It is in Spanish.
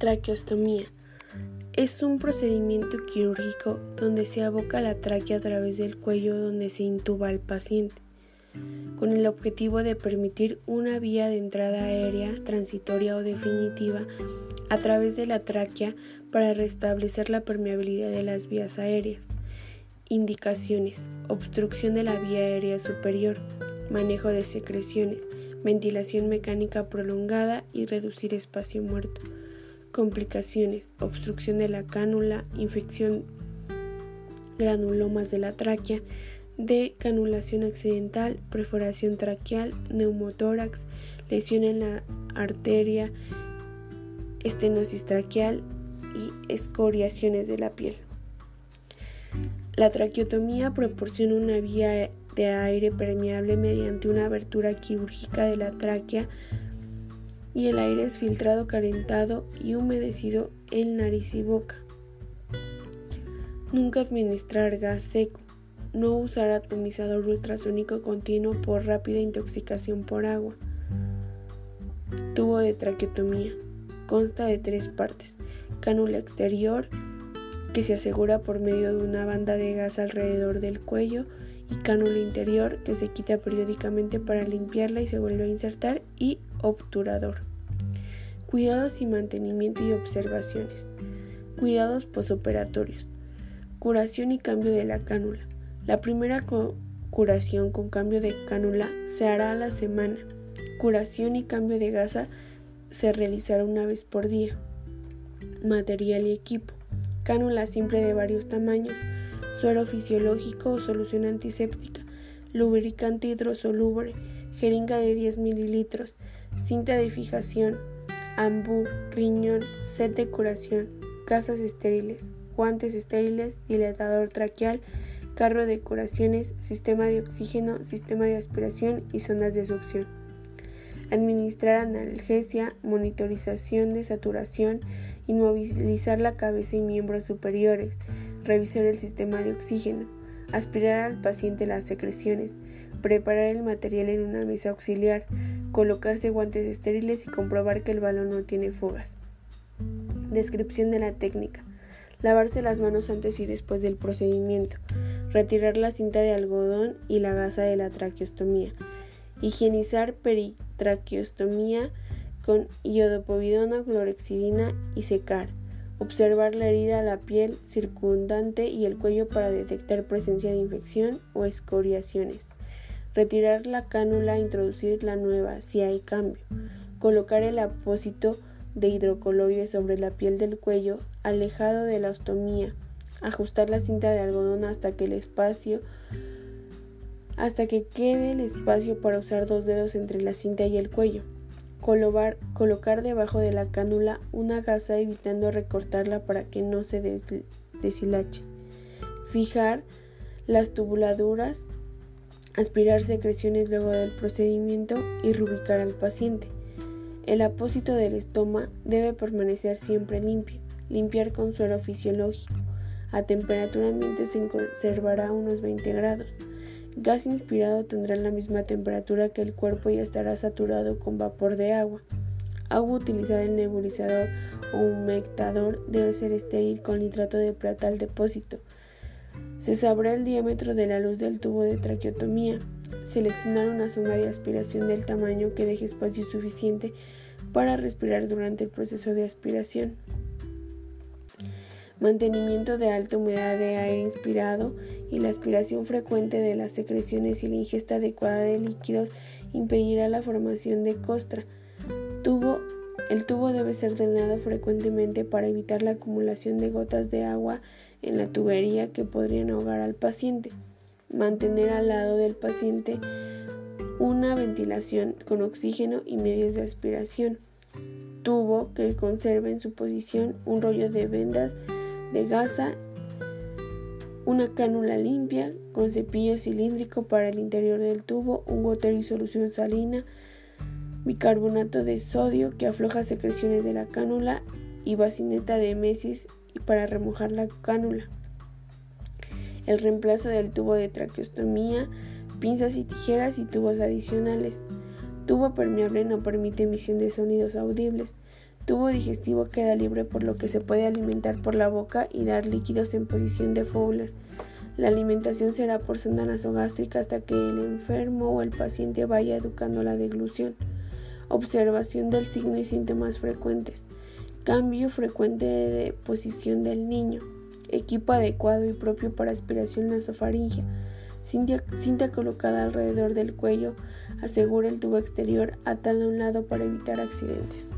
Traqueostomía. Es un procedimiento quirúrgico donde se aboca la tráquea a través del cuello donde se intuba al paciente, con el objetivo de permitir una vía de entrada aérea transitoria o definitiva a través de la tráquea para restablecer la permeabilidad de las vías aéreas. Indicaciones. Obstrucción de la vía aérea superior, manejo de secreciones, ventilación mecánica prolongada y reducir espacio muerto. Complicaciones, obstrucción de la cánula, infección granulomas de la tráquea, decanulación accidental, perforación traqueal, neumotórax, lesión en la arteria, estenosis traqueal y escoriaciones de la piel. La traqueotomía proporciona una vía de aire permeable mediante una abertura quirúrgica de la tráquea y el aire es filtrado, calentado y humedecido en nariz y boca. Nunca administrar gas seco. No usar atomizador ultrasónico continuo por rápida intoxicación por agua. Tubo de traqueotomía. Consta de tres partes. Cánula exterior, que se asegura por medio de una banda de gas alrededor del cuello, y cánula interior, que se quita periódicamente para limpiarla y se vuelve a insertar, y obturador. Cuidados y mantenimiento y observaciones. Cuidados posoperatorios. Curación y cambio de la cánula. La primera curación con cambio de cánula se hará a la semana. Curación y cambio de gasa se realizará una vez por día. Material y equipo. Cánula simple de varios tamaños. Suero fisiológico o solución antiséptica. Lubricante hidrosoluble. Jeringa de 10 mililitros cinta de fijación, ambú, riñón, set de curación, casas estériles, guantes estériles, dilatador traqueal, carro de curaciones, sistema de oxígeno, sistema de aspiración y zonas de succión. Administrar analgesia, monitorización de saturación, inmovilizar la cabeza y miembros superiores, revisar el sistema de oxígeno, aspirar al paciente las secreciones, preparar el material en una mesa auxiliar, colocarse guantes estériles y comprobar que el balón no tiene fugas. Descripción de la técnica. Lavarse las manos antes y después del procedimiento. Retirar la cinta de algodón y la gasa de la traqueostomía. Higienizar peritraqueostomía con iodopovidona, clorexidina y secar. Observar la herida, la piel circundante y el cuello para detectar presencia de infección o escoriaciones retirar la cánula, introducir la nueva si hay cambio, colocar el apósito de hidrocoloide sobre la piel del cuello, alejado de la ostomía, ajustar la cinta de algodón hasta que el espacio hasta que quede el espacio para usar dos dedos entre la cinta y el cuello. Colocar debajo de la cánula una gasa evitando recortarla para que no se deshilache. Fijar las tubuladuras aspirar secreciones luego del procedimiento y rubicar al paciente. El apósito del estómago debe permanecer siempre limpio, limpiar con suero fisiológico. A temperatura ambiente se conservará unos 20 grados. Gas inspirado tendrá la misma temperatura que el cuerpo y estará saturado con vapor de agua. Agua utilizada en nebulizador o humectador debe ser estéril con nitrato de plata al depósito. Se sabrá el diámetro de la luz del tubo de traqueotomía. Seleccionar una zona de aspiración del tamaño que deje espacio suficiente para respirar durante el proceso de aspiración. Mantenimiento de alta humedad de aire inspirado y la aspiración frecuente de las secreciones y la ingesta adecuada de líquidos impedirá la formación de costra. El tubo debe ser drenado frecuentemente para evitar la acumulación de gotas de agua en la tubería que podrían ahogar al paciente. Mantener al lado del paciente una ventilación con oxígeno y medios de aspiración. Tubo que conserve en su posición un rollo de vendas de gasa, una cánula limpia con cepillo cilíndrico para el interior del tubo, un gotero y solución salina, bicarbonato de sodio que afloja secreciones de la cánula y bacineta de mesis para remojar la cánula. El reemplazo del tubo de traqueostomía, pinzas y tijeras y tubos adicionales. Tubo permeable no permite emisión de sonidos audibles. Tubo digestivo queda libre por lo que se puede alimentar por la boca y dar líquidos en posición de Fowler. La alimentación será por sonda nasogástrica hasta que el enfermo o el paciente vaya educando la deglución. Observación del signo y síntomas frecuentes. Cambio frecuente de posición del niño. Equipo adecuado y propio para aspiración nasofaringea. Cinta, colocada alrededor del cuello asegura el tubo exterior atado a un lado para evitar accidentes.